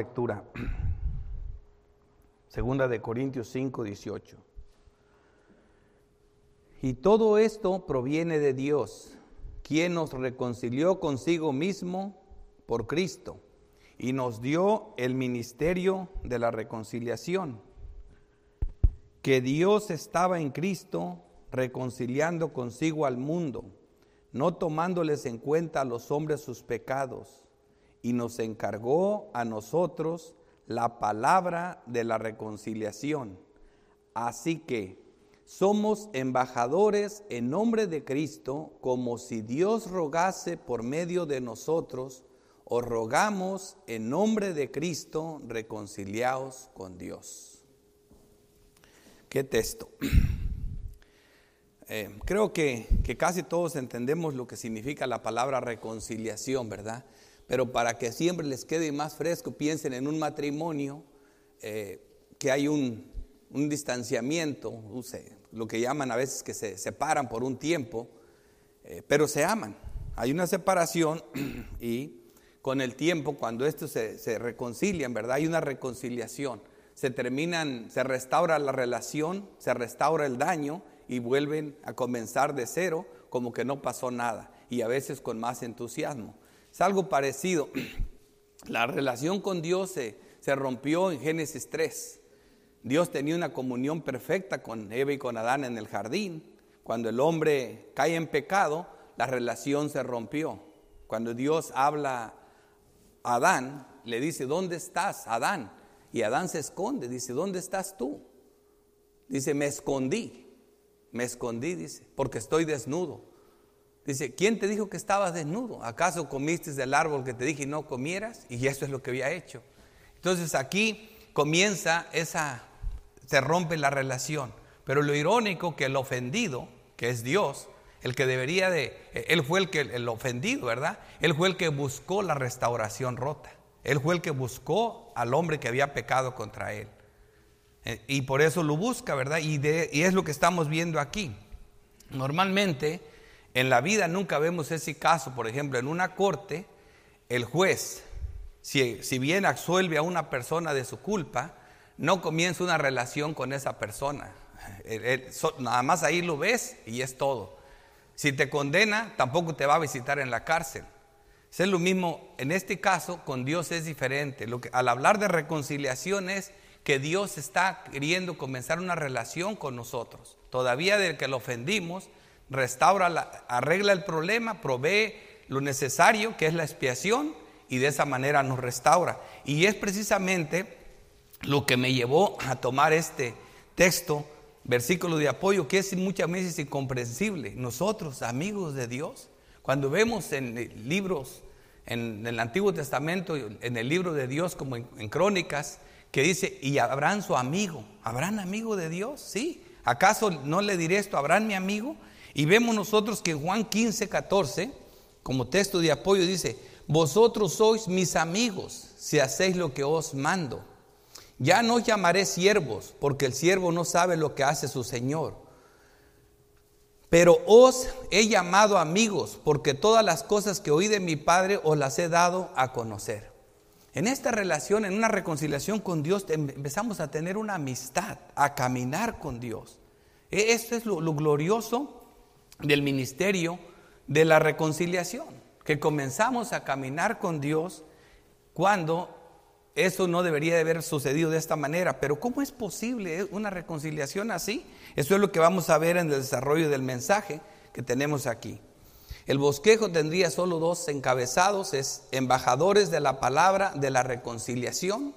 lectura. Segunda de Corintios 5, 18. Y todo esto proviene de Dios, quien nos reconcilió consigo mismo por Cristo y nos dio el ministerio de la reconciliación. Que Dios estaba en Cristo reconciliando consigo al mundo, no tomándoles en cuenta a los hombres sus pecados, y nos encargó a nosotros la palabra de la reconciliación. Así que somos embajadores en nombre de Cristo, como si Dios rogase por medio de nosotros, os rogamos en nombre de Cristo, reconciliaos con Dios. ¿Qué texto? Eh, creo que, casi todos entendemos lo que significa la palabra reconciliación, ¿verdad? Pero para que siempre les quede más fresco, piensen en un matrimonio eh, que hay un, distanciamiento, lo que llaman a veces que se separan por un tiempo, eh, pero se aman. Hay una separación y con el tiempo, cuando estos se, se reconcilian, ¿verdad? Hay una reconciliación. Se terminan, se restaura la relación, se restaura el daño y vuelven a comenzar de cero como que no pasó nada y a veces con más entusiasmo. Es algo parecido. La relación con Dios se, se rompió en Génesis 3. Dios tenía una comunión perfecta con Eva y con Adán en el jardín. Cuando el hombre cae en pecado, la relación se rompió. Cuando Dios habla Adán, le dice, ¿dónde estás, Adán? Y Adán se esconde, dice, ¿dónde estás tú? Dice, me escondí, me escondí, dice, porque estoy desnudo. Dice, ¿quién te dijo que estabas desnudo? ¿Acaso comiste del árbol que te dije y no comieras? Y eso es lo que había hecho. Entonces aquí comienza esa, se rompe la relación. Pero lo irónico que el ofendido, que es Dios, el que debería de, él fue el que el ofendido, ¿verdad? Él fue el que buscó la restauración rota. Él fue el que buscó al hombre que había pecado contra él. Eh, y por eso lo busca, ¿verdad? Y, y es lo que estamos viendo aquí. Normalmente en la vida nunca vemos ese caso, por ejemplo, en una corte, el juez, si, si bien absuelve a una persona de su culpa, no comienza una relación con esa persona. nada más ahí lo ves y es todo. Si te condena, tampoco te va a visitar en la cárcel. Es lo mismo, en este caso, con Dios es diferente. Lo que, al hablar de reconciliación es que Dios está queriendo comenzar una relación con nosotros. Todavía del que lo ofendimos, restaura, la, arregla el problema, provee lo necesario, que es la expiación, y de esa manera nos restaura. Y es precisamente lo que me llevó a tomar este texto versículo de apoyo que es muchas veces incomprensible. Nosotros, amigos de Dios, cuando vemos en libros, en, el Antiguo Testamento, en el libro de Dios, como en, Crónicas, que dice, y Abraham su amigo, ¿habrán amigo de Dios? Sí. ¿Acaso no le diré esto, Abraham mi amigo? Y vemos nosotros que Juan 15, 14, como texto de apoyo, dice, vosotros sois mis amigos si hacéis lo que os mando. Ya no os llamaré siervos, porque el siervo no sabe lo que hace su Señor. Pero os he llamado amigos, porque todas las cosas que oí de mi Padre os las he dado a conocer. En esta relación, en una reconciliación con Dios, empezamos a tener una amistad, a caminar con Dios. E, esto es lo glorioso del ministerio de la reconciliación, que comenzamos a caminar con Dios cuando eso no debería de haber sucedido de esta manera, pero ¿cómo es posible una reconciliación así? Eso es lo que vamos a ver en el desarrollo del mensaje que tenemos aquí. El bosquejo tendría solo dos encabezados, es embajadores de la palabra de la reconciliación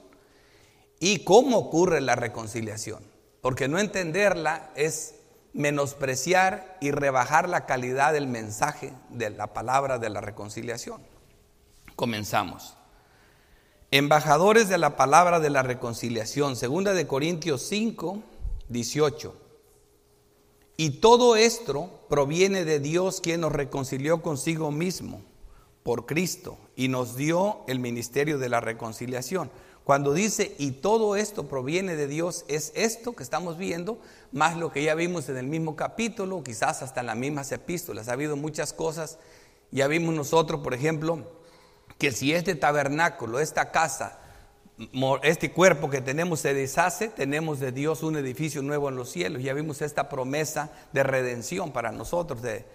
y cómo ocurre la reconciliación, porque no entenderla es menospreciar y rebajar la calidad del mensaje de la palabra de la reconciliación. Comenzamos. Embajadores de la palabra de la reconciliación, segunda de Corintios 5, 18. Y todo esto proviene de Dios quien nos reconcilió consigo mismo por Cristo y nos dio el ministerio de la reconciliación. Cuando dice y todo esto proviene de Dios, es esto que estamos viendo, más lo que ya vimos en el mismo capítulo, quizás hasta en las mismas epístolas. Ha habido muchas cosas Ya vimos nosotros, por ejemplo, que si este tabernáculo, esta casa, este cuerpo que tenemos se deshace, tenemos de Dios un edificio nuevo en los cielos. Ya vimos esta promesa de redención para nosotros, de,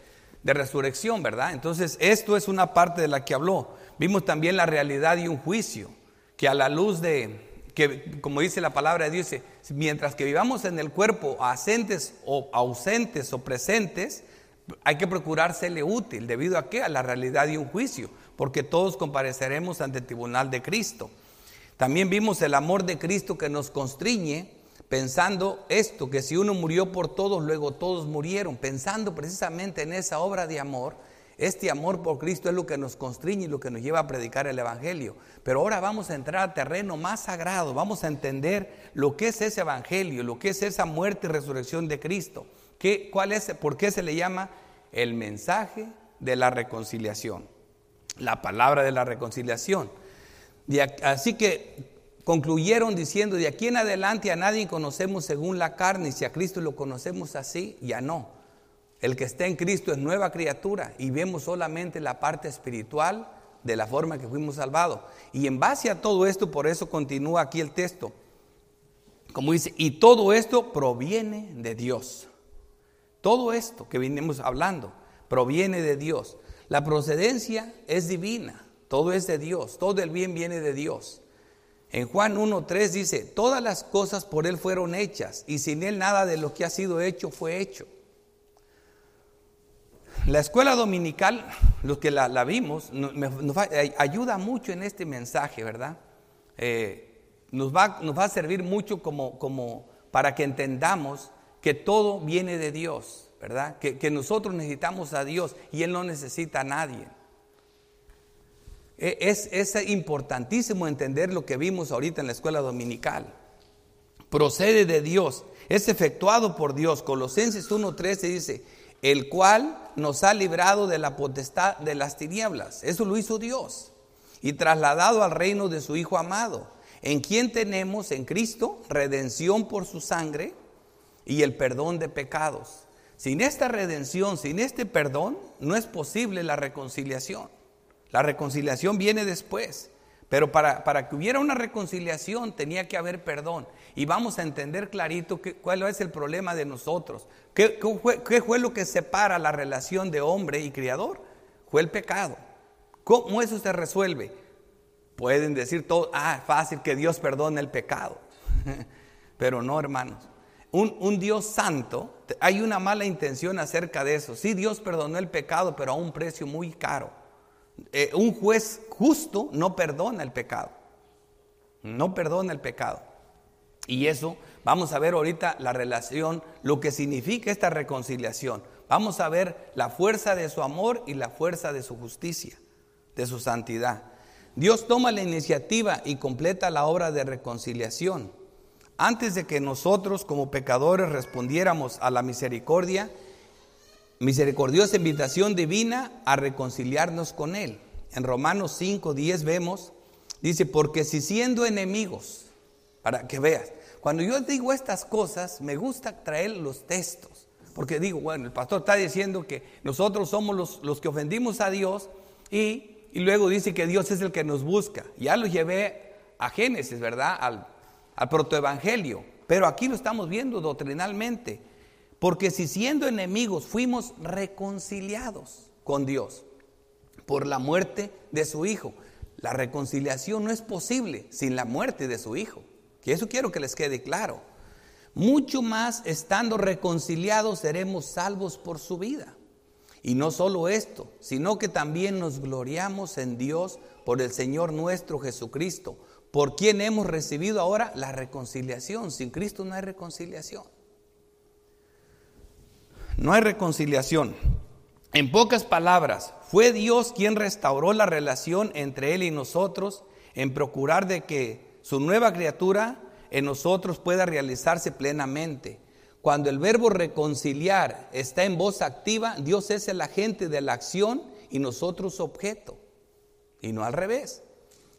de resurrección, ¿verdad? Entonces, esto es una parte de la que habló. Vimos también la realidad y un juicio, que a la luz de, que como dice la palabra de Dios, mientras que vivamos en el cuerpo asentes o ausentes o presentes, hay que procurar serle útil, debido a qué? A la realidad y un juicio, porque todos compareceremos ante el tribunal de Cristo. También vimos el amor de Cristo que nos constriñe, pensando esto, que si uno murió por todos, luego todos murieron, pensando precisamente en esa obra de amor. Este amor por Cristo es lo que nos constriñe y lo que nos lleva a predicar el Evangelio. Pero ahora vamos a entrar a terreno más sagrado, vamos a entender lo que es ese Evangelio, lo que es esa muerte y resurrección de Cristo. ¿Qué, cuál es, ¿Por qué se le llama el mensaje de la reconciliación? La palabra de la reconciliación. Así que concluyeron diciendo, de aquí en adelante a nadie conocemos según la carne, si a Cristo lo conocemos así, ya no. El que está en Cristo es nueva criatura y vemos solamente la parte espiritual de la forma que fuimos salvados. Y en base a todo esto, por eso continúa aquí el texto. Como dice, y todo esto proviene de Dios. Todo esto que vinimos hablando proviene de Dios. La procedencia es divina, todo es de Dios, todo el bien viene de Dios. En Juan 1.3 dice, todas las cosas por Él fueron hechas y sin Él nada de lo que ha sido hecho fue hecho. La escuela dominical, los que la, vimos, nos, ayuda mucho en este mensaje, ¿verdad? Eh, nos, va, a servir mucho como, para que entendamos que todo viene de Dios, ¿verdad? Que, que nosotros necesitamos a Dios y Él no necesita a nadie. E, es, es importantísimo entender lo que vimos ahorita en la escuela dominical. Procede de Dios, es efectuado por Dios. Colosenses 1.13 dice, el cual nos ha librado de la potestad de las tinieblas. Eso lo hizo Dios. Y trasladado al reino de su Hijo amado, en quien tenemos en Cristo redención por su sangre y el perdón de pecados. Sin esta redención, sin este perdón, no es posible la reconciliación. La reconciliación viene después. Pero para, para, que hubiera una reconciliación tenía que haber perdón. Y vamos a entender clarito cuál es el problema de nosotros. ¿Qué, fue, lo que separa la relación de hombre y criador? Fue el pecado. ¿Cómo eso se resuelve? Pueden decir todo, ah, fácil que Dios perdone el pecado. Pero no, hermanos. Un, un, Dios santo, hay una mala intención acerca de eso. Sí, Dios perdonó el pecado, pero a un precio muy caro. Eh, un juez justo no perdona el pecado. No perdona el pecado. Y eso, vamos a ver ahorita la relación, lo que significa esta reconciliación. Vamos a ver la fuerza de su amor y la fuerza de su justicia, de su santidad. Dios toma la iniciativa y completa la obra de reconciliación. Antes de que nosotros como pecadores respondiéramos a la misericordia, misericordiosa invitación divina a reconciliarnos con Él. En Romanos 5, 10 vemos, dice, porque si siendo enemigos, para que veas, cuando yo digo estas cosas, me gusta traer los textos, porque digo, bueno, el pastor está diciendo que nosotros somos los, los que ofendimos a Dios y, y, luego dice que Dios es el que nos busca. Ya lo llevé a Génesis, ¿verdad? Al, al protoevangelio, pero aquí lo estamos viendo doctrinalmente. Porque si siendo enemigos fuimos reconciliados con Dios por la muerte de su Hijo, la reconciliación no es posible sin la muerte de su Hijo. Que eso quiero que les quede claro. Mucho más estando reconciliados seremos salvos por su vida. Y no solo esto, sino que también nos gloriamos en Dios por el Señor nuestro Jesucristo, por quien hemos recibido ahora la reconciliación. Sin Cristo no hay reconciliación no hay reconciliación. En pocas palabras, fue Dios quien restauró la relación entre Él y nosotros en procurar de que su nueva criatura en nosotros pueda realizarse plenamente. Cuando el verbo reconciliar está en voz activa, Dios es el agente de la acción y nosotros objeto, y no al revés.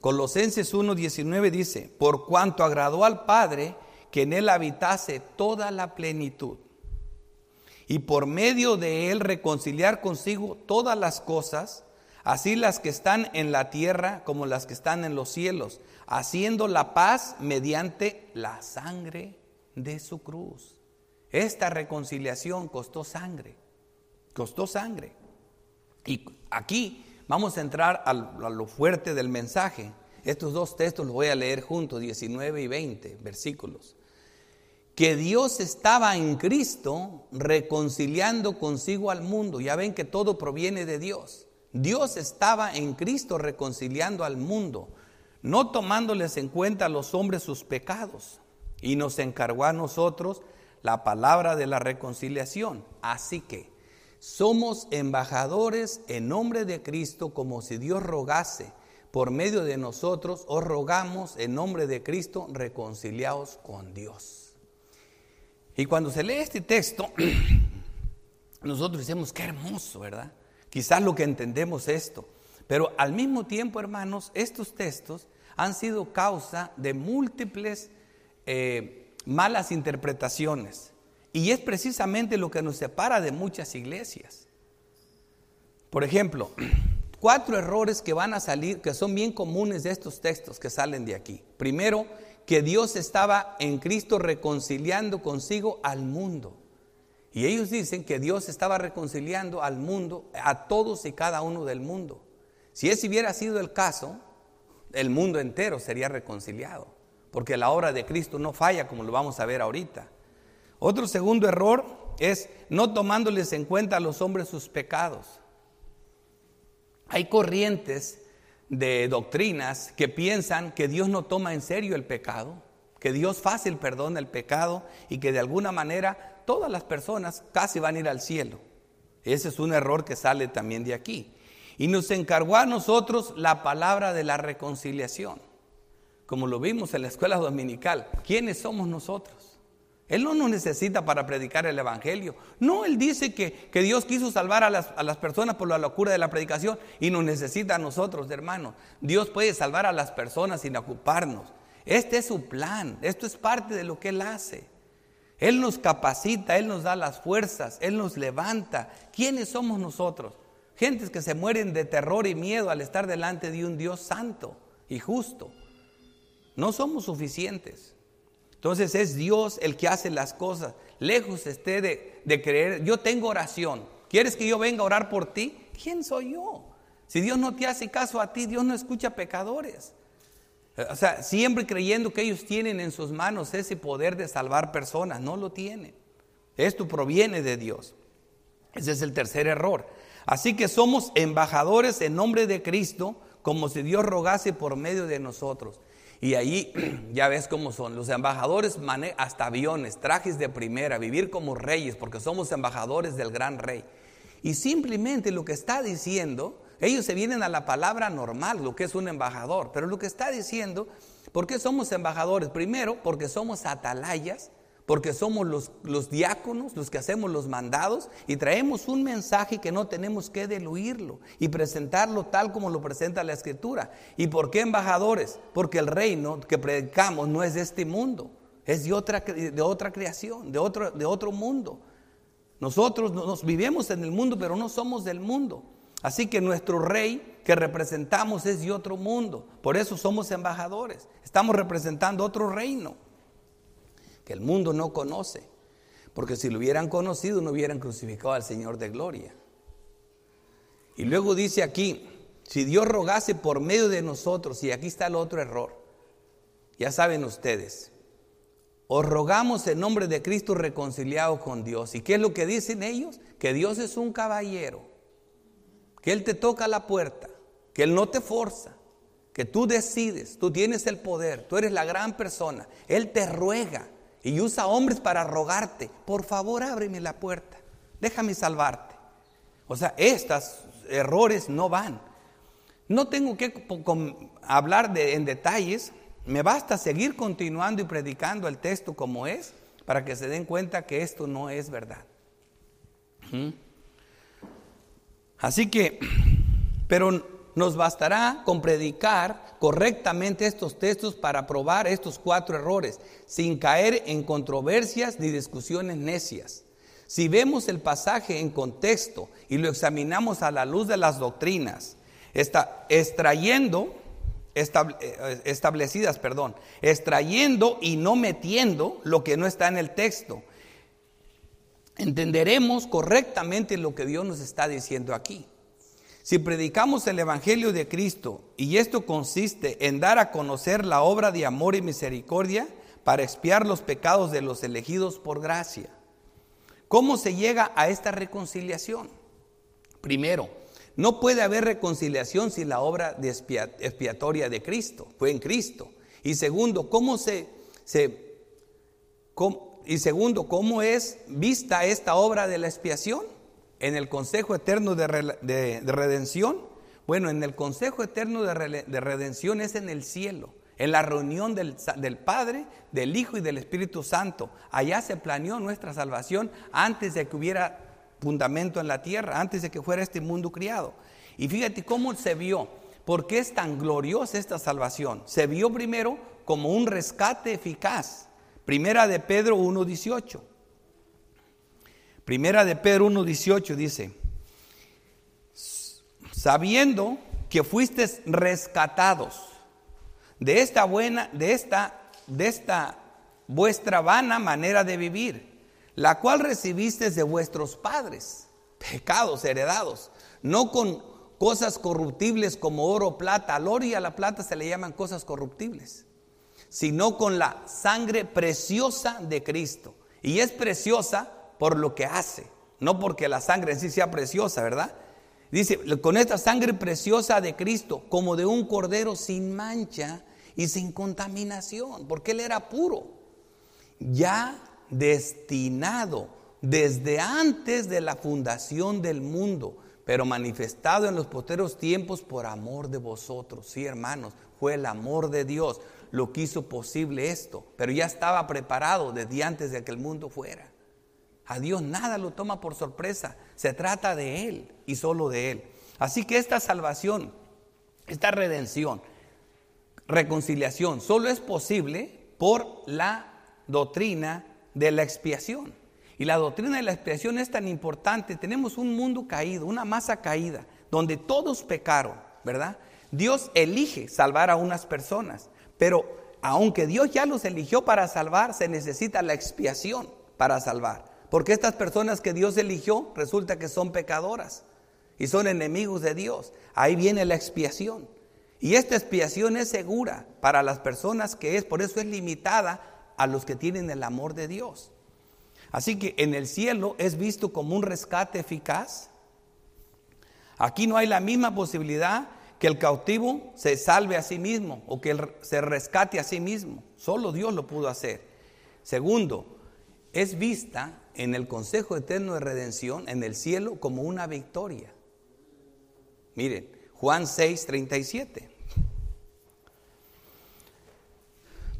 Colosenses 1.19 dice, por cuanto agradó al Padre que en Él habitase toda la plenitud y por medio de él reconciliar consigo todas las cosas, así las que están en la tierra como las que están en los cielos, haciendo la paz mediante la sangre de su cruz. Esta reconciliación costó sangre, costó sangre. Y aquí vamos a entrar a lo fuerte del mensaje. Estos dos textos los voy a leer juntos, 19 y 20 versículos. Que Dios estaba en Cristo reconciliando consigo al mundo. Ya ven que todo proviene de Dios. Dios estaba en Cristo reconciliando al mundo, no tomándoles en cuenta a los hombres sus pecados. Y nos encargó a nosotros la palabra de la reconciliación. Así que somos embajadores en nombre de Cristo como si Dios rogase por medio de nosotros, os rogamos en nombre de Cristo, reconciliados con Dios. Y cuando se lee este texto, nosotros decimos, qué hermoso, ¿verdad? Quizás lo que entendemos esto. Pero al mismo tiempo, hermanos, estos textos han sido causa de múltiples eh, malas interpretaciones. Y es precisamente lo que nos separa de muchas iglesias. Por ejemplo, cuatro errores que van a salir, que son bien comunes de estos textos que salen de aquí. Primero, que Dios estaba en Cristo reconciliando consigo al mundo. Y ellos dicen que Dios estaba reconciliando al mundo, a todos y cada uno del mundo. Si ese hubiera sido el caso, el mundo entero sería reconciliado, porque la obra de Cristo no falla como lo vamos a ver ahorita. Otro segundo error es no tomándoles en cuenta a los hombres sus pecados. Hay corrientes de doctrinas que piensan que Dios no toma en serio el pecado, que Dios fácil perdona el pecado y que de alguna manera todas las personas casi van a ir al cielo. Ese es un error que sale también de aquí. Y nos encargó a nosotros la palabra de la reconciliación. Como lo vimos en la escuela dominical, ¿quiénes somos nosotros? Él no nos necesita para predicar el Evangelio. No, Él dice que, Dios quiso salvar a las, a las, personas por la locura de la predicación y nos necesita a nosotros, hermanos. Dios puede salvar a las personas sin ocuparnos. Este es su plan, esto es parte de lo que Él hace. Él nos capacita, Él nos da las fuerzas, Él nos levanta. ¿Quiénes somos nosotros? Gentes que se mueren de terror y miedo al estar delante de un Dios santo y justo. No somos suficientes. Entonces es Dios el que hace las cosas. Lejos esté de, creer, yo tengo oración. ¿Quieres que yo venga a orar por ti? ¿Quién soy yo? Si Dios no te hace caso a ti, Dios no escucha pecadores. O sea, siempre creyendo que ellos tienen en sus manos ese poder de salvar personas, no lo tienen. Esto proviene de Dios. Ese es el tercer error. Así que somos embajadores en nombre de Cristo, como si Dios rogase por medio de nosotros. Y ahí ya ves cómo son. Los embajadores manejan hasta aviones, trajes de primera, vivir como reyes, porque somos embajadores del gran rey. Y simplemente lo que está diciendo, ellos se vienen a la palabra normal, lo que es un embajador, pero lo que está diciendo, ¿por qué somos embajadores? Primero, porque somos atalayas porque somos los, los, diáconos los que hacemos los mandados y traemos un mensaje que no tenemos que deluirlo y presentarlo tal como lo presenta la escritura. ¿Y por qué embajadores? Porque el reino que predicamos no es de este mundo, es de otra, de otra creación, de otro, de otro mundo. Nosotros nos vivimos en el mundo, pero no somos del mundo. Así que nuestro rey que representamos es de otro mundo. Por eso somos embajadores. Estamos representando otro reino que el mundo no conoce. Porque si lo hubieran conocido no hubieran crucificado al Señor de gloria. Y luego dice aquí, si Dios rogase por medio de nosotros, y aquí está el otro error, ya saben ustedes, os rogamos en nombre de Cristo reconciliado con Dios. ¿Y qué es lo que dicen ellos? Que Dios es un caballero, que Él te toca la puerta, que Él no te forza, que tú decides, tú tienes el poder, tú eres la gran persona, Él te ruega y usa hombres para rogarte, por favor ábreme la puerta, déjame salvarte. O sea, estos errores no van. No tengo que hablar en detalles, me basta seguir continuando y predicando el texto como es para que se den cuenta que esto no es verdad. ¿Mm? Así que, pero nos bastará con predicar correctamente estos textos para probar estos cuatro errores, sin caer en controversias ni discusiones necias. Si vemos el pasaje en contexto y lo examinamos a la luz de las doctrinas, está extrayendo, eh, establecidas, perdón, extrayendo y no metiendo lo que no está en el texto. Entenderemos correctamente lo que Dios nos está diciendo aquí. Si predicamos el Evangelio de Cristo y esto consiste en dar a conocer la obra de amor y misericordia para expiar los pecados de los elegidos por gracia. ¿Cómo se llega a esta reconciliación? Primero, no puede haber reconciliación sin la obra de expiatoria de Cristo, fue en Cristo. Y segundo, ¿cómo se, y segundo, ¿cómo es vista esta obra de la expiación? En el Consejo Eterno de, Redención. Bueno, en el Consejo Eterno de, Redención es en el cielo, en la reunión del, del Padre, del Hijo y del Espíritu Santo. Allá se planeó nuestra salvación antes de que hubiera fundamento en la tierra, antes de que fuera este mundo criado. Y fíjate cómo se vio, por qué es tan gloriosa esta salvación. Se vio primero como un rescate eficaz. Primera de Pedro 1.18. Primera de Pedro 1.18 dice, sabiendo que fuisteis rescatados de esta buena, de esta, de esta vuestra vana manera de vivir, la cual recibiste de vuestros padres, pecados heredados, no con cosas corruptibles como oro, plata, al oro y a la plata se le llaman cosas corruptibles, sino con la sangre preciosa de Cristo. Y es preciosa por lo que hace, no porque la sangre en sí sea preciosa, ¿verdad? Dice, con esta sangre preciosa de Cristo, como de un cordero sin mancha y sin contaminación, porque Él era puro, ya destinado desde antes de la fundación del mundo, pero manifestado en los posteros tiempos por amor de vosotros. Sí, hermanos, fue el amor de Dios lo que hizo posible esto, pero ya estaba preparado desde antes de que el mundo fuera. A Dios nada lo toma por sorpresa. Se trata de Él y solo de Él. Así que esta salvación, esta redención, reconciliación, solo es posible por la doctrina de la expiación. Y la doctrina de la expiación es tan importante. Tenemos un mundo caído, una masa caída, donde todos pecaron, ¿verdad? Dios elige salvar a unas personas, pero aunque Dios ya los eligió para salvar, se necesita la expiación para salvar. Porque estas personas que Dios eligió resulta que son pecadoras y son enemigos de Dios. Ahí viene la expiación. Y esta expiación es segura para las personas que es, por eso es limitada a los que tienen el amor de Dios. Así que en el cielo es visto como un rescate eficaz. Aquí no hay la misma posibilidad que el cautivo se salve a sí mismo o que se rescate a sí mismo. Solo Dios lo pudo hacer. Segundo, es vista en el Consejo Eterno de Redención, en el cielo, como una victoria. Miren, Juan 6, 37.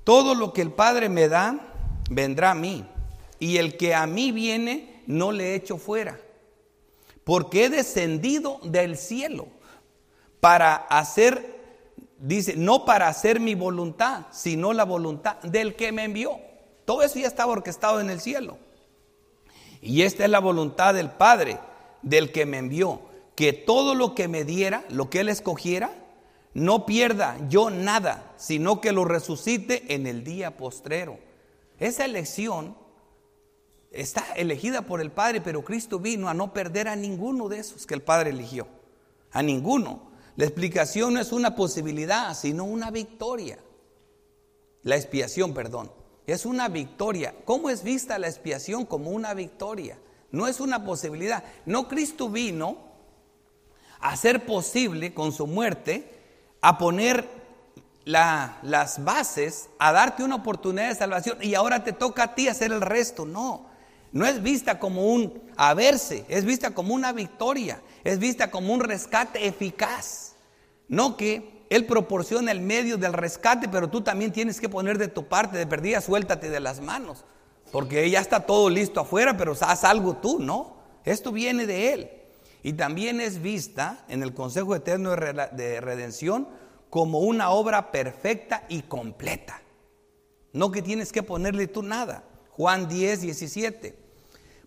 Todo lo que el Padre me da, vendrá a mí. Y el que a mí viene, no le echo fuera. Porque he descendido del cielo para hacer, dice, no para hacer mi voluntad, sino la voluntad del que me envió. Todo eso ya estaba orquestado en el cielo. Y esta es la voluntad del Padre, del que me envió, que todo lo que me diera, lo que Él escogiera, no pierda yo nada, sino que lo resucite en el día postrero. Esa elección está elegida por el Padre, pero Cristo vino a no perder a ninguno de esos que el Padre eligió. A ninguno. La explicación no es una posibilidad, sino una victoria. La expiación, perdón. Es una victoria. ¿Cómo es vista la expiación? Como una victoria. No es una posibilidad. No Cristo vino a hacer posible con su muerte, a poner las bases, a darte una oportunidad de salvación y ahora te toca a ti hacer el resto. No, no es vista como un haberse, es vista como una victoria, es vista como un rescate eficaz. No que él proporciona el medio del rescate, pero tú también tienes que poner de tu parte, de perdida, suéltate de las manos. Porque ya está todo listo afuera, pero haz algo tú, ¿no? Esto viene de Él. Y también es vista en el Consejo Eterno de Redención como una obra perfecta y completa. No que tienes que ponerle tú nada. Juan 10, 17.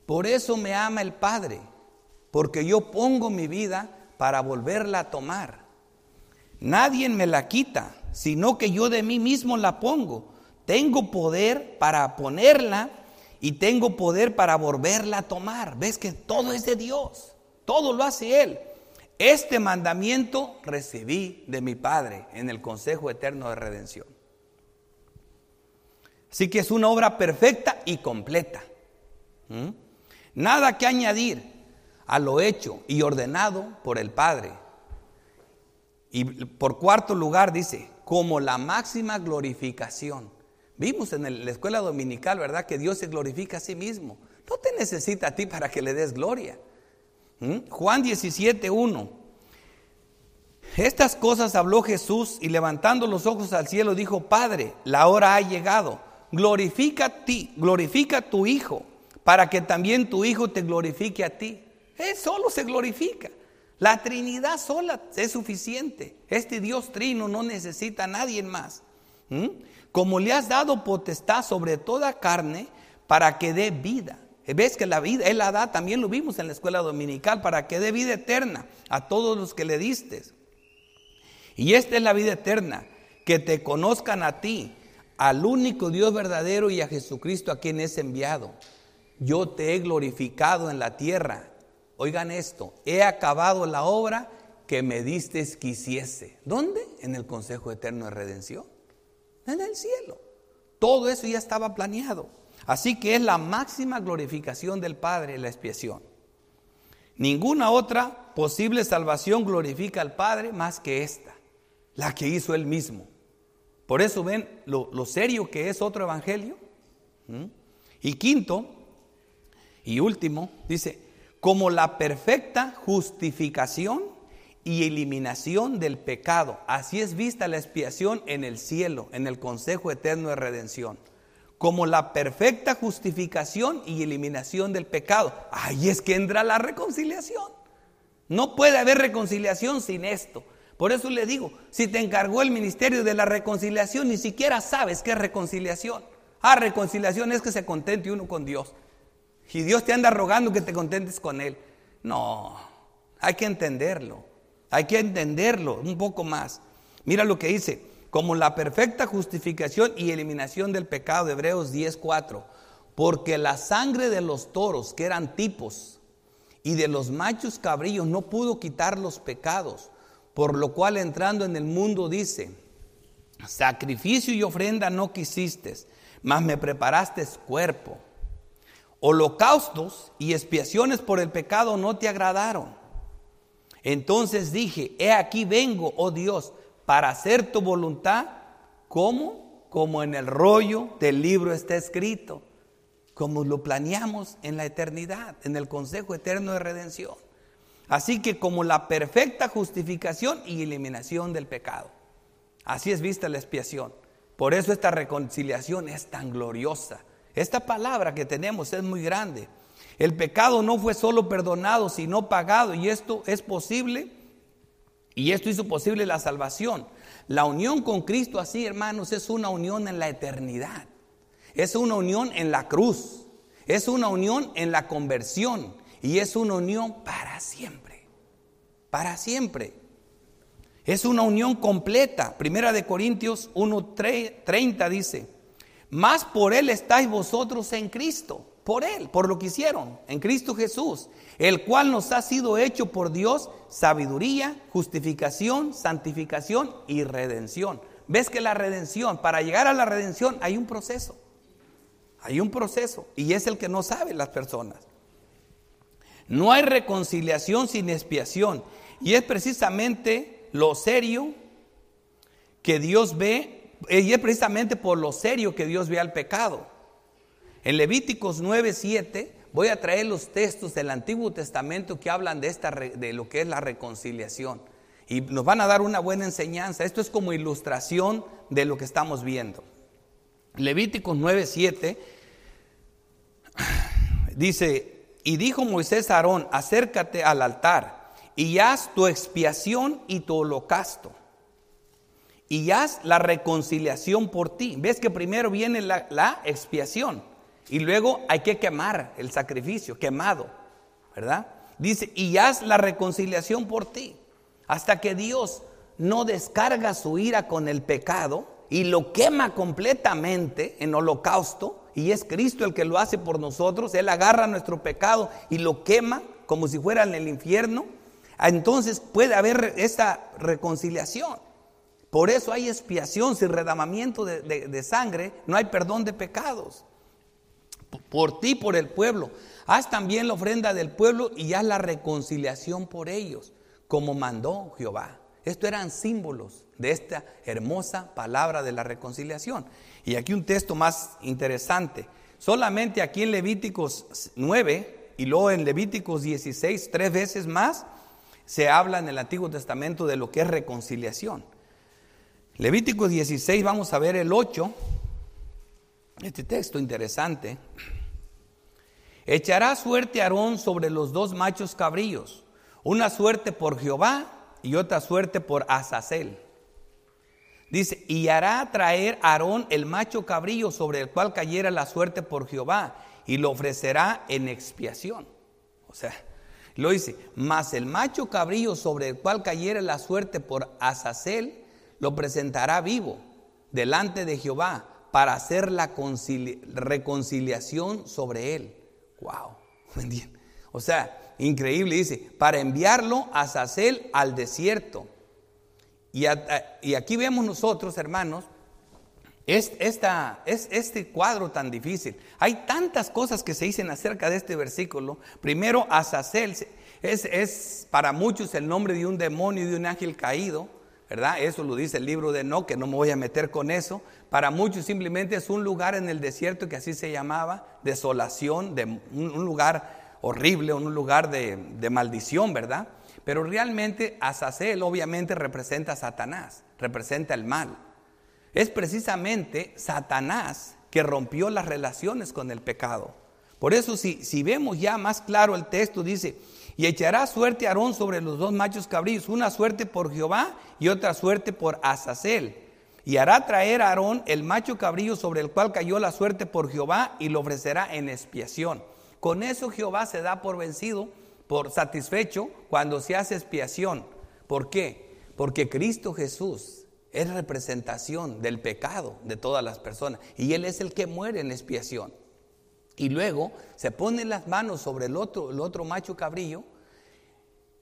Por eso me ama el Padre, porque yo pongo mi vida para volverla a tomar. Nadie me la quita, sino que yo de mí mismo la pongo. Tengo poder para ponerla y tengo poder para volverla a tomar. ¿Ves que todo es de Dios? Todo lo hace Él. Este mandamiento recibí de mi Padre en el Consejo Eterno de Redención. Así que es una obra perfecta y completa. ¿Mm? Nada que añadir a lo hecho y ordenado por el Padre. Y por cuarto lugar dice, como la máxima glorificación. Vimos en la escuela dominical, ¿verdad? Que Dios se glorifica a sí mismo. No te necesita a ti para que le des gloria. ¿Mm? Juan 17, 1. Estas cosas habló Jesús y levantando los ojos al cielo dijo, Padre, la hora ha llegado. Glorifica a ti, glorifica a tu Hijo, para que también tu Hijo te glorifique a ti. Él solo se glorifica. La Trinidad sola es suficiente. Este Dios trino no necesita a nadie más. Como le has dado potestad sobre toda carne para que dé vida. Ves que la vida, Él la da, también lo vimos en la escuela dominical, para que dé vida eterna a todos los que le diste. Y esta es la vida eterna, que te conozcan a ti, al único Dios verdadero y a Jesucristo a quien es enviado. Yo te he glorificado en la tierra. Oigan esto, he acabado la obra que me diste que hiciese. ¿Dónde? En el Consejo Eterno de Redención en el cielo. Todo eso ya estaba planeado. Así que es la máxima glorificación del Padre la expiación. Ninguna otra posible salvación glorifica al Padre más que esta, la que hizo Él mismo. Por eso ven lo, serio que es otro evangelio. ¿Mm? Y quinto y último, dice, como la perfecta justificación y eliminación del pecado. Así es vista la expiación en el cielo, en el consejo eterno de redención. Como la perfecta justificación y eliminación del pecado. Ahí es que entra la reconciliación. No puede haber reconciliación sin esto. Por eso le digo, si te encargó el ministerio de la reconciliación, ni siquiera sabes qué es reconciliación. Ah, reconciliación es que se contente uno con Dios. Y Dios te anda rogando que te contentes con Él. No, hay que entenderlo. Hay que entenderlo un poco más. Mira lo que dice, como la perfecta justificación y eliminación del pecado Hebreos 10:4, porque la sangre de los toros, que eran tipos, y de los machos cabrillos no pudo quitar los pecados, por lo cual entrando en el mundo dice, sacrificio y ofrenda no quisiste, mas me preparaste cuerpo. Holocaustos y expiaciones por el pecado no te agradaron. Entonces dije, he aquí vengo, oh Dios, para hacer tu voluntad. ¿Cómo? Como en el rollo del libro está escrito, como lo planeamos en la eternidad, en el Consejo Eterno de Redención. Así que como la perfecta justificación y eliminación del pecado. Así es vista la expiación. Por eso esta reconciliación es tan gloriosa. Esta palabra que tenemos es muy grande. El pecado no fue solo perdonado, sino pagado. Y esto es posible. Y esto hizo posible la salvación. La unión con Cristo así, hermanos, es una unión en la eternidad. Es una unión en la cruz. Es una unión en la conversión. Y es una unión para siempre. Para siempre. Es una unión completa. Primera de Corintios 1.30 dice, más por Él estáis vosotros en Cristo por Él, por lo que hicieron en Cristo Jesús, el cual nos ha sido hecho por Dios sabiduría, justificación, santificación y redención. ¿Ves que la redención, para llegar a la redención hay un proceso? Hay un proceso y es el que no saben las personas. No hay reconciliación sin expiación y es precisamente lo serio que Dios ve, y es precisamente por lo serio que Dios ve al pecado. En Levíticos 9, 7 voy a traer los textos del Antiguo Testamento que hablan de, esta, de lo que es la reconciliación. Y nos van a dar una buena enseñanza. Esto es como ilustración de lo que estamos viendo. Levíticos 9, 7 dice, y dijo Moisés a Aarón, acércate al altar y haz tu expiación y tu holocausto. Y haz la reconciliación por ti. ¿Ves que primero viene la, expiación? Y luego hay que quemar el sacrificio, quemado, ¿verdad? Dice, y haz la reconciliación por ti, hasta que Dios no descarga su ira con el pecado y lo quema completamente en holocausto, y es Cristo el que lo hace por nosotros, Él agarra nuestro pecado y lo quema como si fuera en el infierno, entonces puede haber esta reconciliación. Por eso hay expiación, sin redamamiento de, de sangre, no hay perdón de pecados. Por ti, por el pueblo. Haz también la ofrenda del pueblo y haz la reconciliación por ellos, como mandó Jehová. Estos eran símbolos de esta hermosa palabra de la reconciliación. Y aquí un texto más interesante. Solamente aquí en Levíticos 9 y luego en Levíticos 16, tres veces más, se habla en el Antiguo Testamento de lo que es reconciliación. Levíticos 16, vamos a ver el 8, este texto interesante. Echará suerte Aarón sobre los dos machos cabrillos, una suerte por Jehová y otra suerte por Azazel. Dice, y hará traer Aarón el macho cabrillo sobre el cual cayera la suerte por Jehová y lo ofrecerá en expiación. O sea, lo dice, mas el macho cabrillo sobre el cual cayera la suerte por Azazel lo presentará vivo delante de Jehová para hacer la reconciliación sobre él. Wow, O sea, increíble, dice, para enviarlo a Sacel al desierto. Y, aquí vemos nosotros, hermanos, es, esta, es este cuadro tan difícil. Hay tantas cosas que se dicen acerca de este versículo. Primero, Azazel es, es para muchos el nombre de un demonio y de un ángel caído, ¿verdad? Eso lo dice el libro de No, que no me voy a meter con eso. Para muchos simplemente es un lugar en el desierto que así se llamaba, desolación, de un lugar horrible, un lugar de, maldición, ¿verdad? Pero realmente Azazel obviamente representa a Satanás, representa el mal. Es precisamente Satanás que rompió las relaciones con el pecado. Por eso si, si vemos ya más claro el texto, dice, y echará suerte Aarón sobre los dos machos cabrillos, una suerte por Jehová y otra suerte por Azazel. Y hará traer a Aarón el macho cabrillo sobre el cual cayó la suerte por Jehová y lo ofrecerá en expiación. Con eso Jehová se da por vencido, por satisfecho, cuando se hace expiación. ¿Por qué? Porque Cristo Jesús es representación del pecado de todas las personas y Él es el que muere en expiación. Y luego se pone las manos sobre el otro, el otro macho cabrillo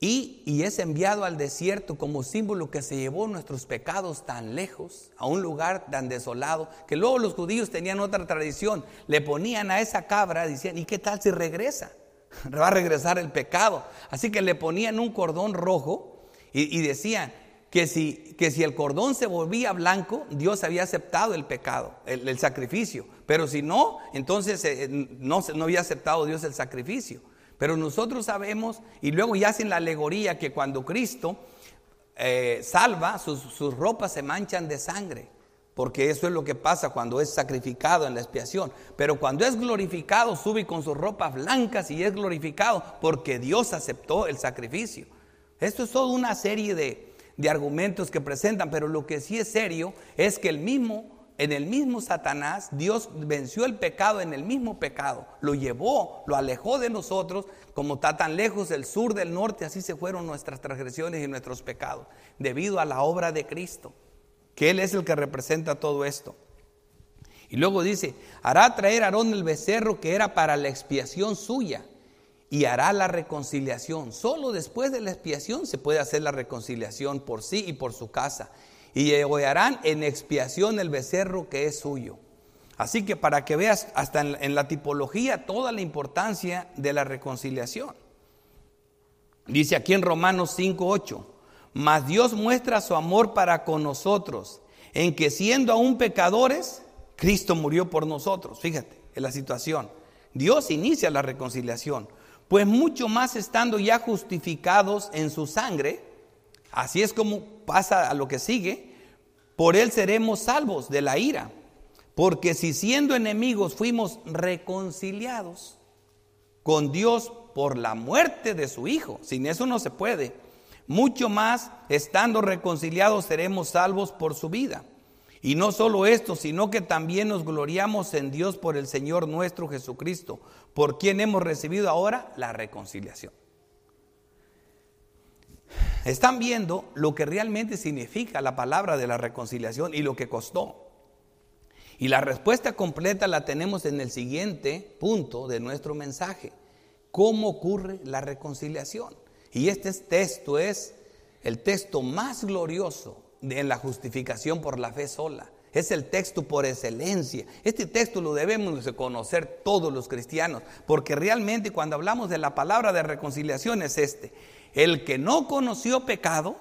y, es enviado al desierto como símbolo que se llevó nuestros pecados tan lejos, a un lugar tan desolado, que luego los judíos tenían otra tradición, le ponían a esa cabra, decían, ¿y qué tal si regresa? Va a regresar el pecado. Así que le ponían un cordón rojo y, decían que si, que si, el cordón se volvía blanco, Dios había aceptado el pecado, el, sacrificio. Pero si no, entonces eh, no, no había aceptado Dios el sacrificio. Pero nosotros sabemos, y luego ya hacen la alegoría, que cuando Cristo eh, salva, sus, ropas se manchan de sangre. Porque eso es lo que pasa cuando es sacrificado en la expiación. Pero cuando es glorificado, sube con sus ropas blancas y es glorificado porque Dios aceptó el sacrificio. Esto es toda una serie de, de argumentos que presentan, pero lo que sí es serio es que el mismo en el mismo Satanás, Dios venció el pecado en el mismo pecado, lo llevó, lo alejó de nosotros, como está tan lejos el sur del norte, así se fueron nuestras transgresiones y nuestros pecados, debido a la obra de Cristo, que Él es el que representa todo esto. Y luego dice, hará traer Aarón el becerro que era para la expiación suya y hará la reconciliación. Solo después de la expiación se puede hacer la reconciliación por sí y por su casa y degollarán en expiación el becerro que es suyo. Así que para que veas hasta en, la tipología toda la importancia de la reconciliación. Dice aquí en Romanos 5:8, mas Dios muestra su amor para con nosotros, en que siendo aún pecadores, Cristo murió por nosotros. Fíjate, en la situación. Dios inicia la reconciliación, pues mucho más estando ya justificados en su sangre, Así es como pasa a lo que sigue. Por él seremos salvos de la ira. Porque si siendo enemigos fuimos reconciliados con Dios por la muerte de su Hijo, sin eso no se puede, mucho más estando reconciliados seremos salvos por su vida. Y no solo esto, sino que también nos gloriamos en Dios por el Señor nuestro Jesucristo, por quien hemos recibido ahora la reconciliación. Están viendo lo que realmente significa la palabra de la reconciliación y lo que costó. Y la respuesta completa la tenemos en el siguiente punto de nuestro mensaje. ¿Cómo ocurre la reconciliación? Y este texto es el texto más glorioso en la justificación por la fe sola. Es el texto por excelencia. Este texto lo debemos de conocer todos los cristianos, porque realmente cuando hablamos de la palabra de reconciliación es este. El que no conoció pecado,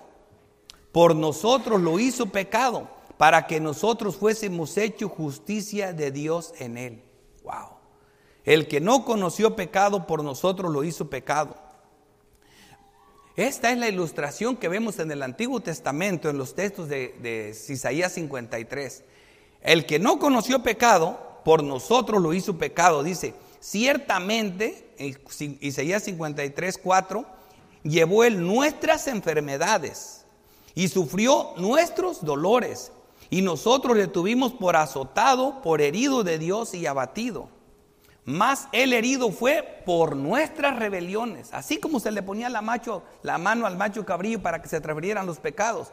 por nosotros lo hizo pecado, para que nosotros fuésemos hecho justicia de Dios en él. Wow. El que no conoció pecado, por nosotros lo hizo pecado esta es la ilustración que vemos en el Antiguo Testamento, en los textos de, Isaías 53. El que no conoció pecado, por nosotros lo hizo pecado. Dice, ciertamente, Isaías 53, 4, llevó él nuestras enfermedades y sufrió nuestros dolores. Y nosotros le tuvimos por azotado, por herido de Dios y abatido. Más el herido fue por nuestras rebeliones, así como se le ponía la, macho, la mano al macho cabrillo para que se transfirieran los pecados.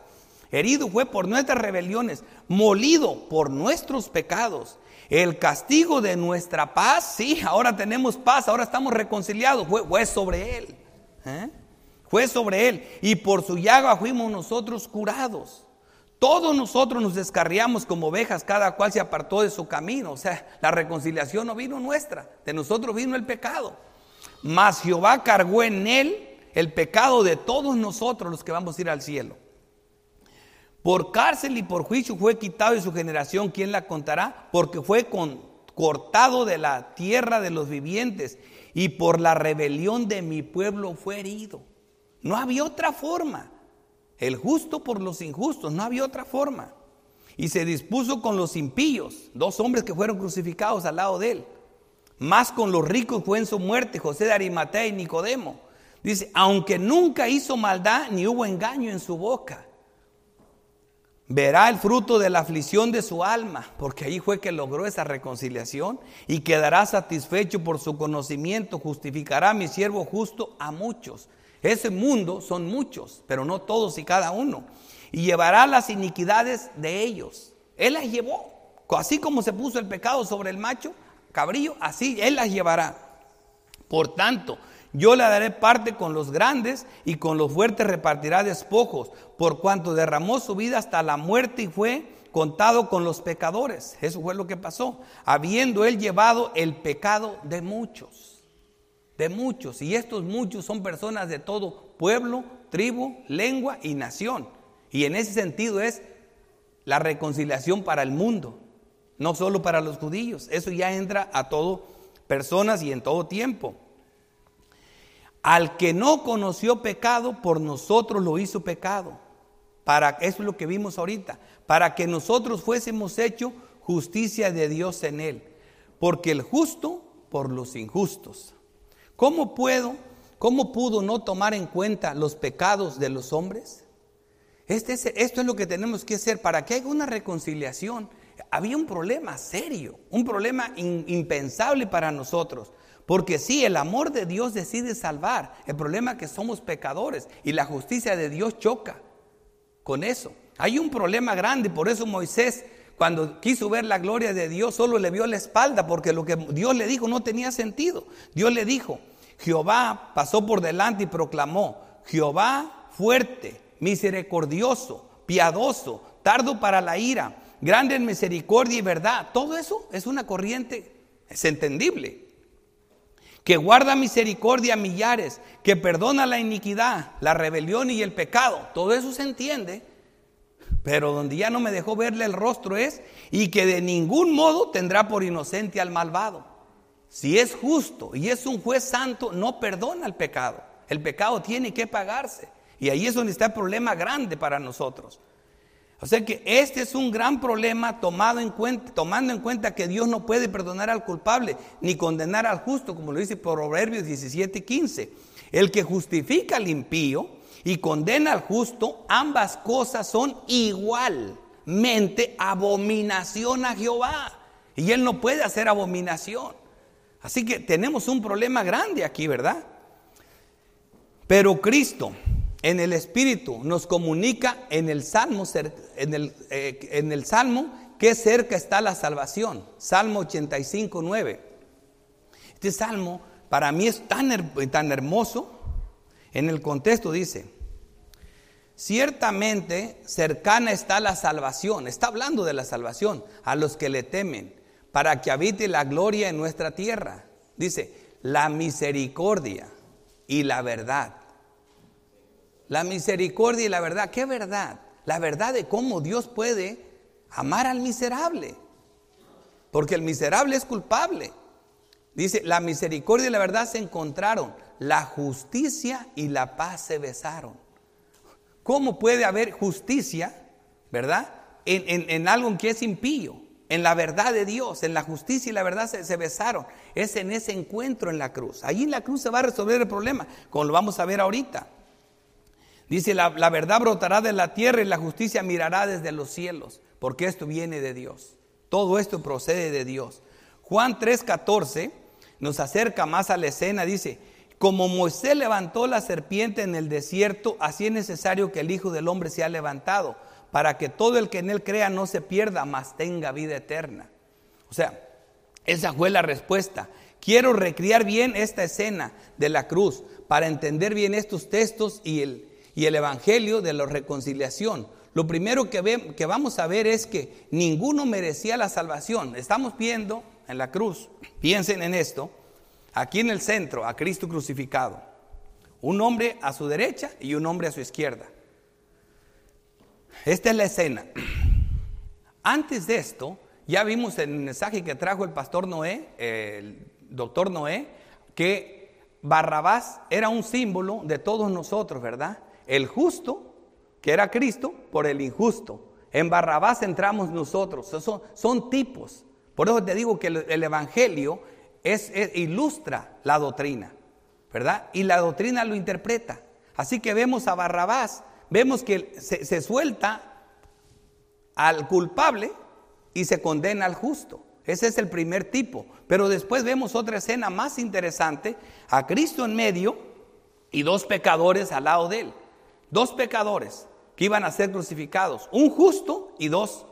Herido fue por nuestras rebeliones, molido por nuestros pecados. El castigo de nuestra paz, sí, ahora tenemos paz, ahora estamos reconciliados, fue, sobre él. ¿eh? Fue sobre él. Y por su llaga fuimos nosotros curados. Todos nosotros nos descarriamos como ovejas, cada cual se apartó de su camino. O sea, la reconciliación no vino nuestra, de nosotros vino el pecado. Mas Jehová cargó en él el pecado de todos nosotros los que vamos a ir al cielo. Por cárcel y por juicio fue quitado de su generación, ¿quién la contará? Porque fue cortado de la tierra de los vivientes y por la rebelión de mi pueblo fue herido. No había otra forma. El justo por los injustos, no había otra forma. Y se dispuso con los impíos, dos hombres que fueron crucificados al lado de él. Más con los ricos fue en su muerte José de Arimatea y Nicodemo. Dice, aunque nunca hizo maldad ni hubo engaño en su boca, verá el fruto de la aflicción de su alma, porque ahí fue que logró esa reconciliación y quedará satisfecho por su conocimiento, justificará a mi siervo justo a muchos ese mundo son muchos, pero no todos y cada uno. Y llevará las iniquidades de ellos. Él las llevó. Así como se puso el pecado sobre el macho cabrillo, así Él las llevará. Por tanto, yo le daré parte con los grandes y con los fuertes repartirá despojos, por cuanto derramó su vida hasta la muerte y fue contado con los pecadores. Eso fue lo que pasó, habiendo él llevado el pecado de muchos de muchos, y estos muchos son personas de todo pueblo, tribu, lengua y nación. Y en ese sentido es la reconciliación para el mundo, no solo para los judíos. Eso ya entra a todo personas y en todo tiempo. Al que no conoció pecado, por nosotros lo hizo pecado. Para eso es lo que vimos ahorita, para que nosotros fuésemos hecho justicia de Dios en él, porque el justo por los injustos. ¿Cómo puedo, cómo pudo no tomar en cuenta los pecados de los hombres? Este esto es lo que tenemos que hacer para que haya una reconciliación. Había un problema serio, un problema impensable para nosotros. Porque sí, el amor de Dios decide salvar. El problema es que somos pecadores y la justicia de Dios choca con eso. Hay un problema grande, por eso Moisés cuando quiso ver la gloria de Dios, solo le vio la espalda, porque lo que Dios le dijo no tenía sentido. Dios le dijo, Jehová pasó por delante y proclamó, Jehová fuerte, misericordioso, piadoso, tardo para la ira, grande en misericordia y verdad. Todo eso es una corriente, es entendible. Que guarda misericordia a millares, que perdona la iniquidad, la rebelión y el pecado. Todo eso se entiende pero donde ya no me dejó verle el rostro es, y que de ningún modo tendrá por inocente al malvado. Si es justo y es un juez santo, no perdona el pecado. El pecado tiene que pagarse. Y ahí es donde está el problema grande para nosotros. O sea que este es un gran problema tomado en cuenta, tomando en cuenta que Dios no puede perdonar al culpable ni condenar al justo, como lo dice Proverbios 17 y 15. El que justifica al impío y condena al justo, ambas cosas son igualmente abominación a Jehová. Y Él no puede hacer abominación. Así que tenemos un problema grande aquí, ¿verdad? Pero Cristo, en el Espíritu nos comunica en el Salmo, en el, eh, en el Salmo que cerca está la salvación. Salmo 85, 9. Este salmo para mí es tan, tan hermoso. En el contexto dice, ciertamente cercana está la salvación. Está hablando de la salvación a los que le temen, para que habite la gloria en nuestra tierra. Dice, la misericordia y la verdad la misericordia y la verdad. ¿Qué verdad? La verdad de cómo Dios puede amar al miserable. Porque el miserable es culpable. Dice, la misericordia y la verdad se encontraron. La justicia y la paz se besaron. ¿Cómo puede haber justicia, verdad? En, algo que es impío. En la verdad de Dios, en la justicia y la verdad se, se, besaron. Es en ese encuentro en la cruz. Allí en la cruz se va a resolver el problema, como lo vamos a ver ahorita. Dice, la, verdad brotará de la tierra y la justicia mirará desde los cielos, porque esto viene de Dios. Todo esto procede de Dios. Juan 3:14 nos acerca más a la escena, dice, como Moisés levantó la serpiente en el desierto, así es necesario que el Hijo del Hombre sea levantado, para que todo el que en él crea no se pierda, mas tenga vida eterna. O sea, esa fue la respuesta. Quiero recrear bien esta escena de la cruz para entender bien estos textos y el, y el Evangelio de la reconciliación. Lo primero que, que vamos a ver es que ninguno merecía la salvación. Estamos viendo en la cruz, piensen en esto, aquí en el centro, a Cristo crucificado. Un hombre a su derecha y un hombre a su izquierda. Esta es la escena. Antes de esto, ya vimos en el mensaje que trajo el pastor Noé, el doctor Noé, que Barrabás era un símbolo de todos nosotros, ¿verdad? el justo, que era Cristo, por el injusto. En Barrabás entramos nosotros. Son, son tipos. Por eso te digo que el, Evangelio es, ilustra la doctrina, ¿verdad? Y la doctrina lo interpreta. Así que vemos a Barrabás, vemos que se, se suelta al culpable y se condena al justo. Ese es el primer tipo. Pero después vemos otra escena más interesante, a Cristo en medio y dos pecadores al lado de él dos pecadores que iban a ser crucificados, un justo y dos,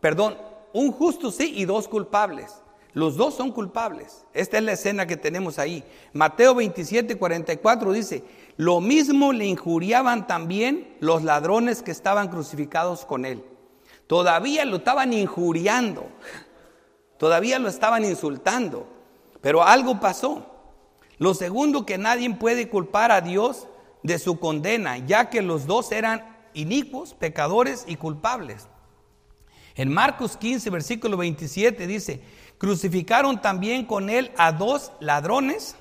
perdón, un justo sí y dos culpables. Los dos son culpables. Esta es la escena que tenemos ahí. Mateo 27, 44 dice, lo mismo le injuriaban también los ladrones que estaban crucificados con él. Todavía lo estaban injuriando, todavía lo estaban insultando, pero algo pasó. Lo segundo que nadie puede culpar a Dios de su condena, ya que los dos eran inicuos, pecadores y culpables. En Marcos 15, versículo 27 dice, crucificaron también con él a dos ladrones,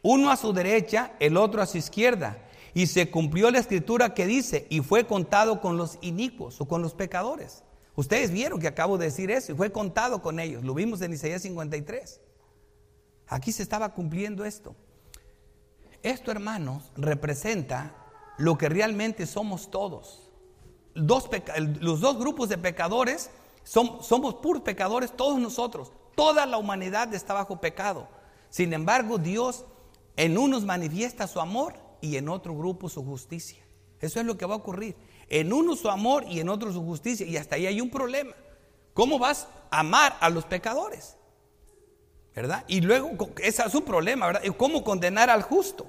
uno a su derecha, el otro a su izquierda. Y se cumplió la escritura que dice, y fue contado con los inicuos o con los pecadores. Ustedes vieron que acabo de decir eso, y fue contado con ellos. Lo vimos en Isaías 53. Aquí se estaba cumpliendo esto. Esto, hermanos, representa lo que realmente somos todos. los dos grupos de pecadores somos puros pecadores, todos nosotros. Toda la humanidad está bajo pecado. Sin embargo, Dios en unos manifiesta su amor y en otro grupo su justicia. Eso es lo que va a ocurrir. En uno su amor y en otro su justicia. Y hasta ahí hay un problema. ¿Cómo vas a amar a los pecadores? ¿Verdad? Y luego, ese es su problema, ¿verdad? ¿Cómo condenar al justo?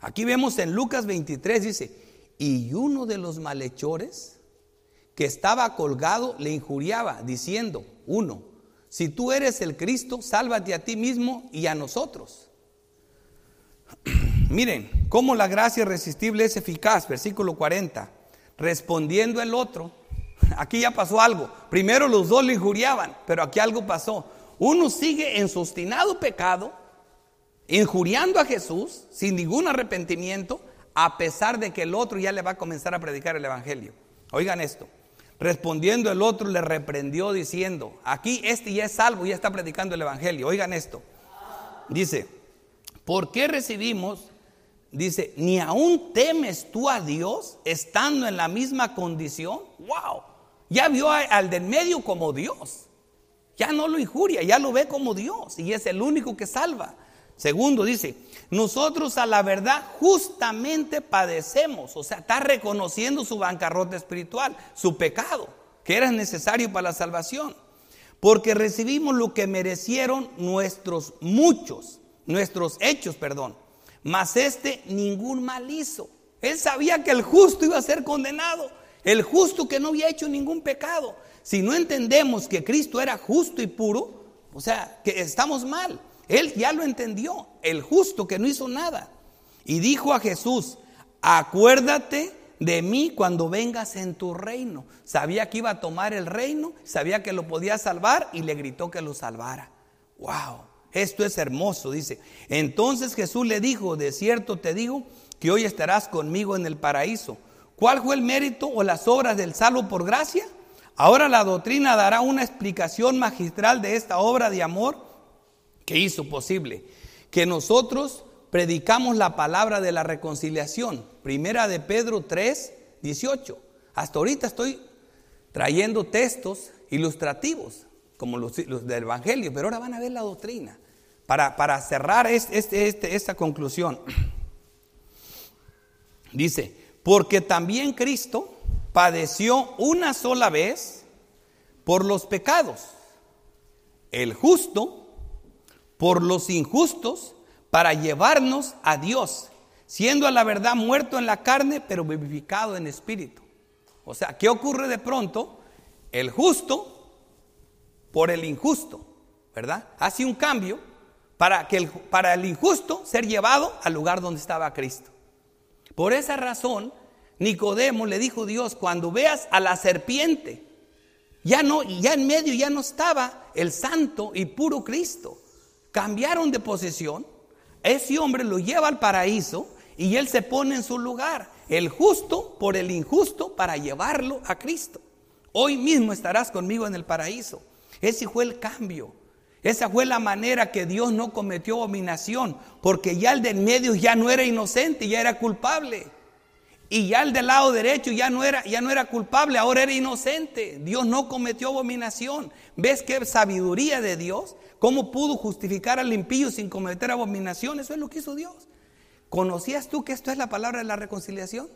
Aquí vemos en Lucas 23, dice, y uno de los malhechores que estaba colgado le injuriaba, diciendo, uno, si tú eres el Cristo, sálvate a ti mismo y a nosotros. Miren, cómo la gracia irresistible es eficaz, versículo 40. Respondiendo el otro, aquí ya pasó algo. Primero los dos le injuriaban, pero aquí algo pasó. Uno sigue en su obstinado pecado injuriando a Jesús sin ningún arrepentimiento, a pesar de que el otro ya le va a comenzar a predicar el Evangelio. Oigan esto. Respondiendo el otro le reprendió diciendo, aquí este ya es salvo, ya está predicando el Evangelio. Oigan esto. Dice, ¿por qué recibimos? Dice, ni aún temes tú a Dios estando en la misma condición. ¡Wow! Ya vio al del medio como Dios. Ya no lo injuria, ya lo ve como Dios y es el único que salva. Segundo, dice, nosotros a la verdad justamente padecemos, o sea, está reconociendo su bancarrota espiritual, su pecado, que era necesario para la salvación, porque recibimos lo que merecieron nuestros muchos, nuestros hechos, perdón, mas este ningún mal hizo. Él sabía que el justo iba a ser condenado, el justo que no había hecho ningún pecado. Si no entendemos que Cristo era justo y puro, o sea, que estamos mal. Él ya lo entendió, el justo que no hizo nada. Y dijo a Jesús, acuérdate de mí cuando vengas en tu reino. Sabía que iba a tomar el reino, sabía que lo podía salvar y le gritó que lo salvara. Wow, esto es hermoso, dice. Entonces Jesús le dijo, de cierto te digo que hoy estarás conmigo en el paraíso. ¿Cuál fue el mérito o las obras del salvo por gracia? Ahora la doctrina dará una explicación magistral de esta obra de amor que hizo posible que nosotros predicamos la palabra de la reconciliación. Primera de Pedro 3, 18. Hasta ahorita estoy trayendo textos ilustrativos, como los, del Evangelio, pero ahora van a ver la doctrina. Para, para cerrar este, esta conclusión, dice, porque también Cristo padeció una sola vez por los pecados, el justo por los injustos para llevarnos a Dios, siendo a la verdad muerto en la carne, pero vivificado en espíritu. O sea, ¿qué ocurre de pronto? El justo por el injusto, ¿verdad? Hace un cambio para, que el, para el injusto ser llevado al lugar donde estaba Cristo. Por esa razón, Nicodemo le dijo Dios, cuando veas a la serpiente, ya no, ya en medio ya no estaba el santo y puro Cristo cambiaron de posición, ese hombre lo lleva al paraíso y él se pone en su lugar, el justo por el injusto para llevarlo a Cristo. Hoy mismo estarás conmigo en el paraíso. Ese fue el cambio. Esa fue la manera que Dios no cometió abominación, porque ya el del medio ya no era inocente, ya era culpable. Y ya el del lado derecho ya no era ya no era culpable, ahora era inocente. Dios no cometió abominación. ¿Ves qué sabiduría de Dios? ¿Cómo pudo justificar al impío sin cometer abominación? Eso es lo que hizo Dios. ¿Conocías tú que esto es la palabra de la reconciliación?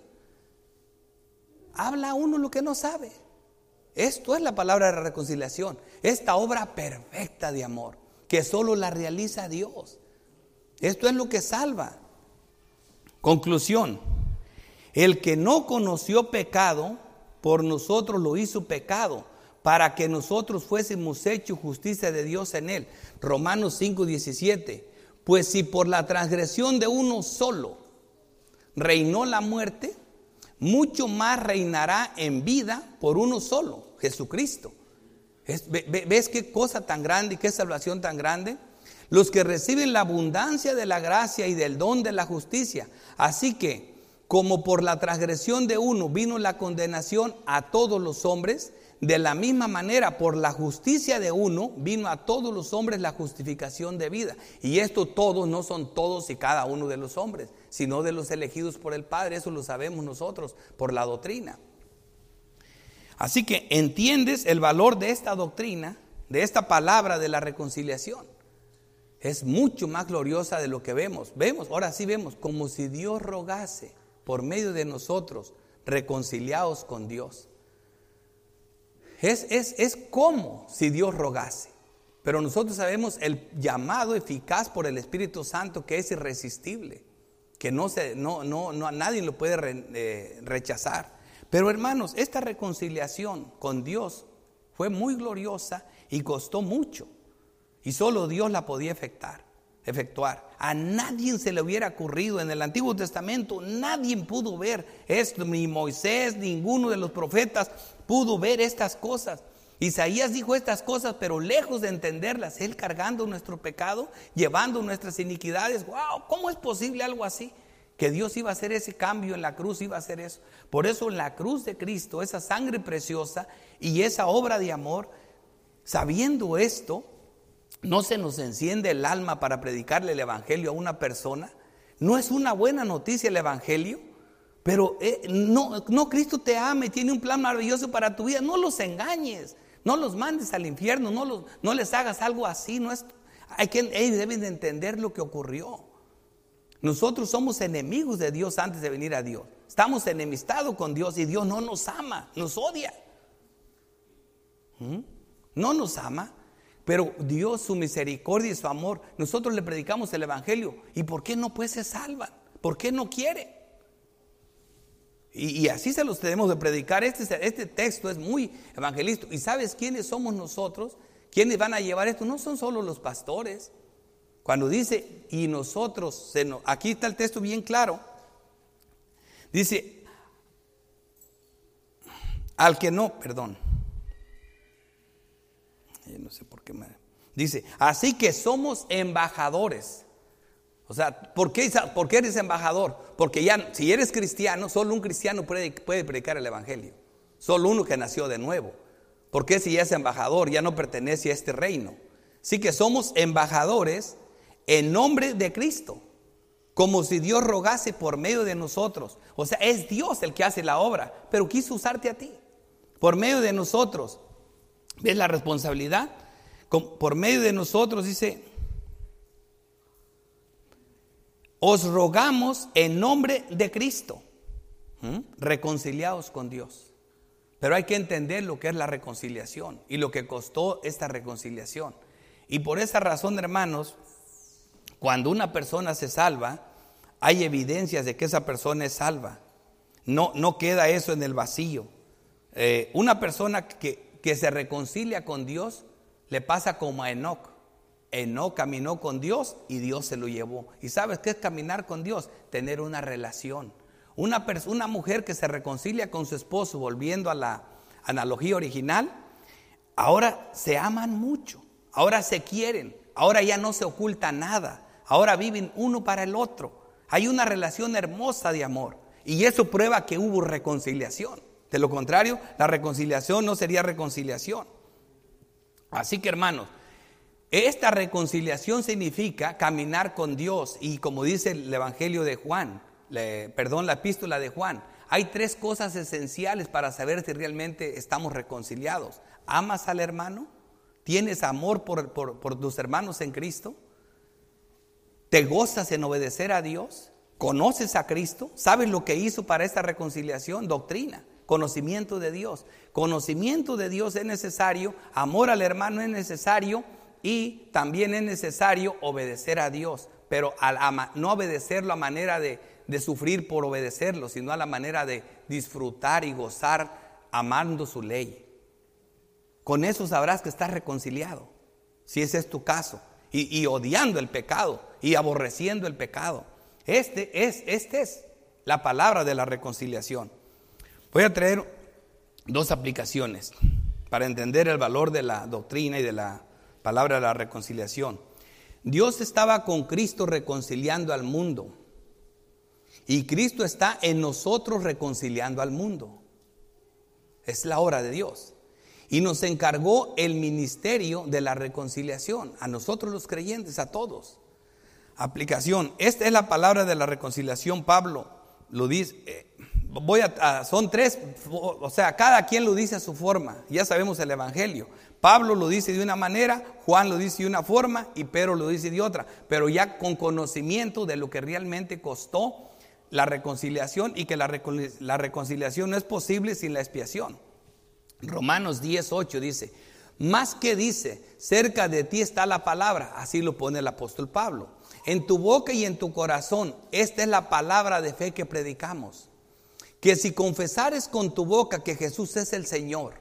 Habla uno lo que no sabe. Esto es la palabra de la reconciliación. Esta obra perfecta de amor que solo la realiza Dios. Esto es lo que salva. Conclusión. El que no conoció pecado, por nosotros lo hizo pecado para que nosotros fuésemos hecho justicia de Dios en él. Romanos 5, 17. Pues si por la transgresión de uno solo reinó la muerte, mucho más reinará en vida por uno solo, Jesucristo. ¿Ves qué cosa tan grande y qué salvación tan grande? Los que reciben la abundancia de la gracia y del don de la justicia. Así que, como por la transgresión de uno vino la condenación a todos los hombres, de la misma manera, por la justicia de uno, vino a todos los hombres la justificación de vida. Y esto todos no son todos y cada uno de los hombres, sino de los elegidos por el Padre. Eso lo sabemos nosotros por la doctrina. Así que entiendes el valor de esta doctrina, de esta palabra de la reconciliación. Es mucho más gloriosa de lo que vemos. Vemos, ahora sí vemos, como si Dios rogase por medio de nosotros, reconciliados con Dios. Es, es, como si Dios rogase. Pero nosotros sabemos el llamado eficaz por el Espíritu Santo que es irresistible, que no, se, no, no, no nadie lo puede eh, rechazar. Pero hermanos, esta reconciliación con Dios fue muy gloriosa y costó mucho. Y solo Dios la podía efectuar. Efectuar. A nadie se le hubiera ocurrido en el Antiguo Testamento, nadie pudo ver esto, ni Moisés, ninguno de los profetas pudo ver estas cosas. Isaías dijo estas cosas, pero lejos de entenderlas, él cargando nuestro pecado, llevando nuestras iniquidades. ¡Wow! ¿Cómo es posible algo así? Que Dios iba a hacer ese cambio en la cruz, iba a hacer eso. Por eso en la cruz de Cristo, esa sangre preciosa y esa obra de amor, sabiendo esto, no se nos enciende el alma para predicarle el Evangelio a una persona. No es una buena noticia el Evangelio. Pero eh, no, Cristo te ama y tiene un plan maravilloso para tu vida. No los engañes, no los mandes al infierno, no, les hagas algo así. No es, Hay que, ellos deben de entender lo que ocurrió. Nosotros somos enemigos de Dios antes de venir a Dios. Estamos enemistados con Dios y Dios no nos ama, nos odia. ¿Mm? No nos ama, pero Dios, su misericordia y su amor, nosotros le predicamos el Evangelio. ¿Y por qué no pues se salvan? ¿Por qué no quiere? Y, así se los tenemos de predicar. Este, este texto es muy evangelista. ¿Y sabes quiénes somos nosotros? ¿Quiénes van a llevar esto? No son solo los pastores. Cuando dice, y nosotros, aquí está el texto bien claro. Dice, al que no, perdón. No sé por qué me... Dice, así que somos embajadores o sea, ¿por qué, eres embajador? Porque ya, si eres cristiano, solo un cristiano puede, predicar el Evangelio. Solo uno que nació de nuevo. ¿Por qué si ya es embajador, ya no pertenece a este reino? Sí que somos embajadores en nombre de Cristo, como si Dios rogase por medio de nosotros. O sea, es Dios el que hace la obra, pero quiso usarte a ti, por medio de nosotros. ¿Ves la responsabilidad? Por medio de nosotros, dice, os rogamos en nombre de Cristo, reconciliados con Dios. Pero hay que entender lo que es la reconciliación y lo que costó esta reconciliación. Y por esa razón, hermanos, cuando una persona se salva, hay evidencias de que esa persona es salva. No, no queda eso en el vacío. Eh, una persona que, que se reconcilia con Dios le pasa como a Enoch. Enoch caminó con Dios y Dios se lo llevó. ¿Y sabes qué es caminar con Dios? Tener una relación. Una, una mujer que se reconcilia con su esposo, volviendo a la analogía original, ahora se aman mucho, ahora se quieren, ahora ya no se oculta nada, ahora viven uno para el otro. Hay una relación hermosa de amor y eso prueba que hubo reconciliación. De lo contrario, la reconciliación no sería reconciliación. Así que hermanos, esta reconciliación significa caminar con Dios y como dice el Evangelio de Juan, perdón, la epístola de Juan, hay tres cosas esenciales para saber si realmente estamos reconciliados. ¿Amas al hermano? ¿Tienes amor por, tus hermanos en Cristo? ¿Te gozas en obedecer a Dios? ¿Conoces a Cristo? ¿Sabes lo que hizo para esta reconciliación? Doctrina, conocimiento de Dios. Conocimiento de Dios es necesario, amor al hermano es necesario y también es necesario obedecer a Dios, pero no obedecerlo a manera de, de sufrir por obedecerlo, sino a la manera de disfrutar y gozar amando su ley. Con eso sabrás que estás reconciliado, si ese es tu caso, y, y, odiando el pecado y aborreciendo el pecado. Este es, este es la palabra de la reconciliación. Voy a traer dos aplicaciones para entender el valor de la doctrina y de la palabra de la reconciliación. Dios estaba con Cristo reconciliando al mundo. Y Cristo está en nosotros reconciliando al mundo. Es la obra de Dios. Y nos encargó el ministerio de la reconciliación, a nosotros los creyentes, a todos. Aplicación. Esta es la palabra de la reconciliación. Pablo lo dice. Voy a, son tres, o sea, cada quien lo dice a su forma. Ya sabemos el Evangelio. Pablo lo dice de una manera, Juan lo dice de una forma y Pedro lo dice de otra, pero ya con conocimiento de lo que realmente costó la reconciliación y que la, reconciliación no es posible sin la expiación. Romanos 10:8 dice, más que dice, cerca de ti está la palabra, así lo pone el apóstol Pablo. En tu boca y en tu corazón, esta es la palabra de fe que predicamos. Que si confesares con tu boca que Jesús es el Señor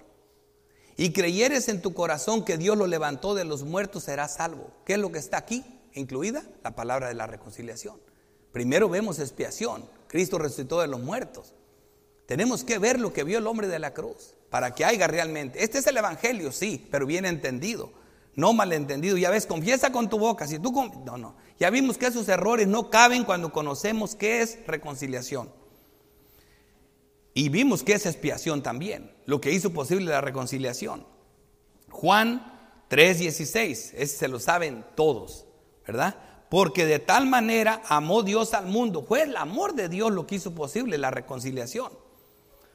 y creyeres en tu corazón que Dios lo levantó de los muertos, serás salvo. ¿Qué es lo que está aquí? Incluida la palabra de la reconciliación. Primero vemos expiación. Cristo resucitó de los muertos. Tenemos que ver lo que vio el hombre de la cruz para que haya realmente. Este es el Evangelio, sí, pero bien entendido, no malentendido. Ya ves, confiesa con tu boca. Si tú no, no. Ya vimos que esos errores no caben cuando conocemos qué es reconciliación. Y vimos que es expiación también, lo que hizo posible la reconciliación. Juan 3:16, ese se lo saben todos, ¿verdad? Porque de tal manera amó Dios al mundo. Fue el amor de Dios lo que hizo posible la reconciliación.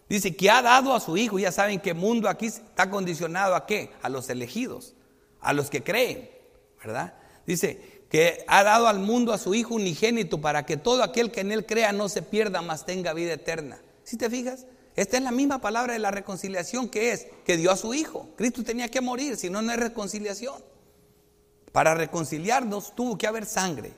Dice que ha dado a su Hijo, ya saben que mundo aquí está condicionado a qué? A los elegidos, a los que creen, ¿verdad? Dice que ha dado al mundo a su Hijo unigénito para que todo aquel que en Él crea no se pierda, mas tenga vida eterna. ¿Si te fijas? Esta es la misma palabra de la reconciliación que es que dio a su Hijo. Cristo tenía que morir, si no, no hay reconciliación. Para reconciliarnos tuvo que haber sangre.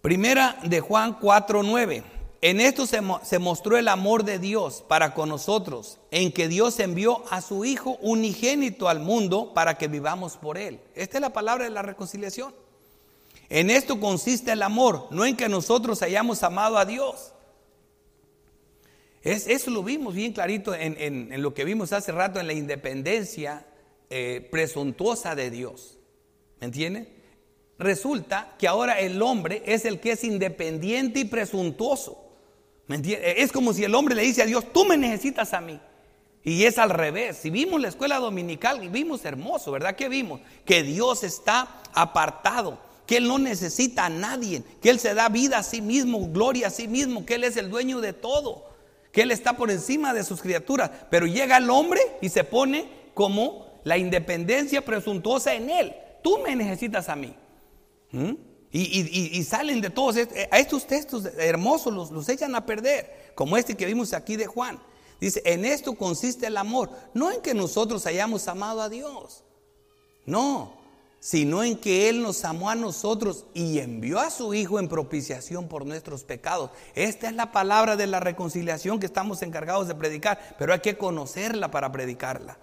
Primera de Juan 4:9. En esto se, se, mostró el amor de Dios para con nosotros, en que Dios envió a su Hijo unigénito al mundo para que vivamos por Él. Esta es la palabra de la reconciliación. En esto consiste el amor, no en que nosotros hayamos amado a Dios. Es, eso lo vimos bien clarito en, lo que vimos hace rato en la independencia eh, presuntuosa de Dios. ¿Me entiende? Resulta que ahora el hombre es el que es independiente y presuntuoso. Es como si el hombre le dice a Dios, tú me necesitas a mí. Y es al revés. Si vimos la escuela dominical, vimos hermoso, ¿verdad? ¿Qué vimos? Que Dios está apartado, que Él no necesita a nadie, que Él se da vida a sí mismo, gloria a sí mismo, que Él es el dueño de todo, que Él está por encima de sus criaturas. Pero llega el hombre y se pone como la independencia presuntuosa en Él. Tú me necesitas a mí. ¿Mm? Y, salen de todos a estos textos hermosos, los, los echan a perder, como este que vimos aquí de Juan. Dice, en esto consiste el amor, no en que nosotros hayamos amado a Dios, no, sino en que Él nos amó a nosotros y envió a su Hijo en propiciación por nuestros pecados. Esta es la palabra de la reconciliación que estamos encargados de predicar, pero hay que conocerla para predicarla.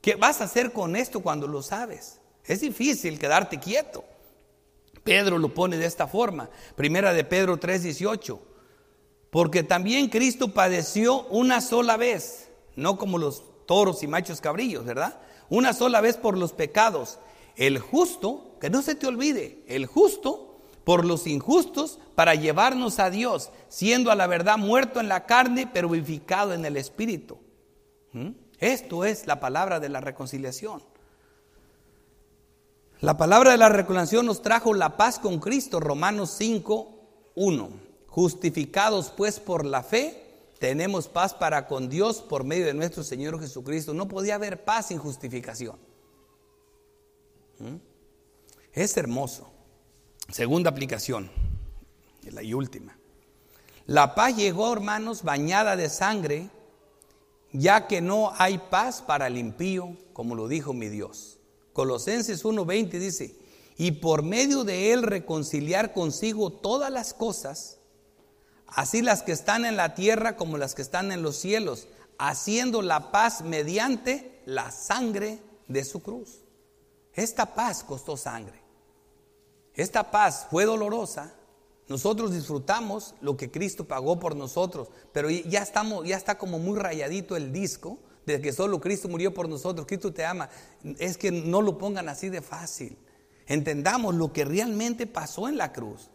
¿Qué vas a hacer con esto cuando lo sabes? Es difícil quedarte quieto. Pedro lo pone de esta forma. Primera de Pedro 3:18. Porque también Cristo padeció una sola vez, no como los toros y machos cabrillos, ¿verdad? Una sola vez por los pecados. El justo, que no se te olvide, el justo por los injustos para llevarnos a Dios, siendo a la verdad muerto en la carne, pero vivificado en el espíritu. ¿Mm? Esto es la palabra de la reconciliación. La palabra de la reconciliación nos trajo la paz con Cristo, Romanos 5, 1. Justificados pues por la fe, tenemos paz para con Dios por medio de nuestro Señor Jesucristo. No podía haber paz sin justificación. ¿Mm? Es hermoso. Segunda aplicación, la y última. La paz llegó, hermanos, bañada de sangre, ya que no hay paz para el impío, como lo dijo mi Dios. Colosenses 1:20 dice, y por medio de él reconciliar consigo todas las cosas, así las que están en la tierra como las que están en los cielos, haciendo la paz mediante la sangre de su cruz. Esta paz costó sangre. Esta paz fue dolorosa. Nosotros disfrutamos lo que Cristo pagó por nosotros, pero ya estamos ya está como muy rayadito el disco de que solo Cristo murió por nosotros, Cristo te ama, es que no lo pongan así de fácil. Entendamos lo que realmente pasó en la cruz.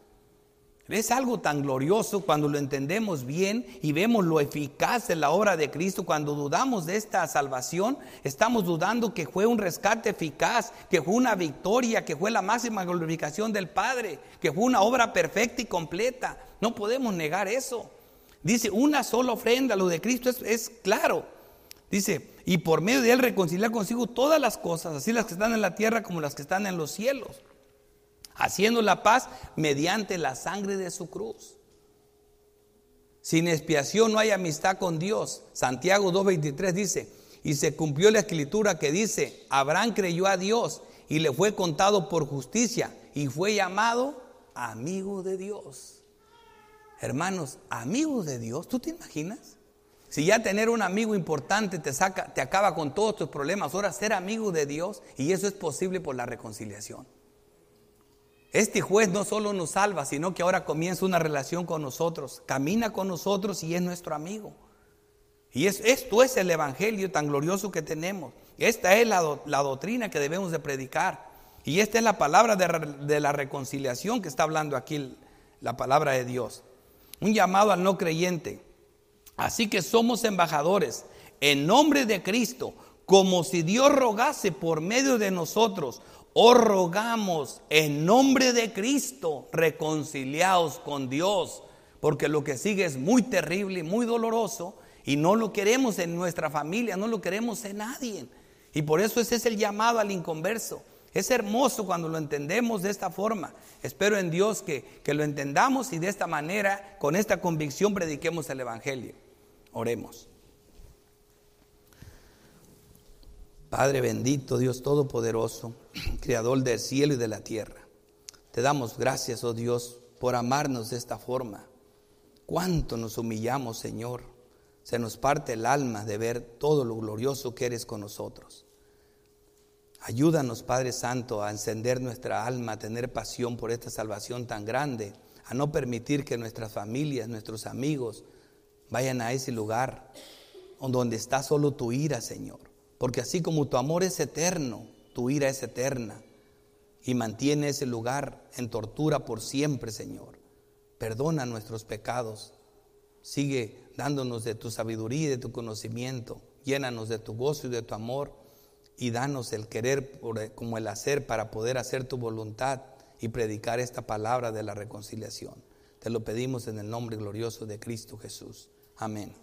Es algo tan glorioso cuando lo entendemos bien y vemos lo eficaz de la obra de Cristo. Cuando dudamos de esta salvación, estamos dudando que fue un rescate eficaz, que fue una victoria, que fue la máxima glorificación del Padre, que fue una obra perfecta y completa. No podemos negar eso. Dice, una sola ofrenda, lo de Cristo es, claro. Dice, y por medio de él reconciliar consigo todas las cosas, así las que están en la tierra como las que están en los cielos, haciendo la paz mediante la sangre de su cruz. Sin expiación no hay amistad con Dios. Santiago 2.23 dice, y se cumplió la escritura que dice, Abraham creyó a Dios y le fue contado por justicia y fue llamado amigo de Dios. Hermanos, amigos de Dios, ¿tú te imaginas? Si ya tener un amigo importante te saca, te acaba con todos tus problemas, ahora ser amigo de Dios y eso es posible por la reconciliación. Este juez no solo nos salva, sino que ahora comienza una relación con nosotros, camina con nosotros y es nuestro amigo. Y esto es el evangelio tan glorioso que tenemos. Esta es la, doctrina que debemos de predicar. Y esta es la palabra de, de la reconciliación que está hablando aquí la palabra de Dios. Un llamado al no creyente. Así que somos embajadores en nombre de Cristo, como si Dios rogase por medio de nosotros. O rogamos en nombre de Cristo, reconciliados con Dios, porque lo que sigue es muy terrible y muy doloroso y no lo queremos en nuestra familia, no lo queremos en nadie. Y por eso ese es el llamado al inconverso. Es hermoso cuando lo entendemos de esta forma. Espero en Dios que, que lo entendamos y de esta manera, con esta convicción, prediquemos el Evangelio. Oremos. Padre bendito, Dios Todopoderoso, Creador del cielo y de la tierra. Te damos gracias, oh Dios, por amarnos de esta forma. Cuánto nos humillamos, Señor. Se nos parte el alma de ver todo lo glorioso que eres con nosotros. Ayúdanos, Padre Santo, a encender nuestra alma, a tener pasión por esta salvación tan grande, a no permitir que nuestras familias, nuestros amigos vayan a ese lugar donde está solo tu ira, Señor. Porque así como tu amor es eterno, tu ira es eterna y mantiene ese lugar en tortura por siempre, Señor. Perdona nuestros pecados. Sigue dándonos de tu sabiduría y de tu conocimiento. Llénanos de tu gozo y de tu amor y danos el querer como el hacer para poder hacer tu voluntad y predicar esta palabra de la reconciliación. Te lo pedimos en el nombre glorioso de Cristo Jesús. Amén.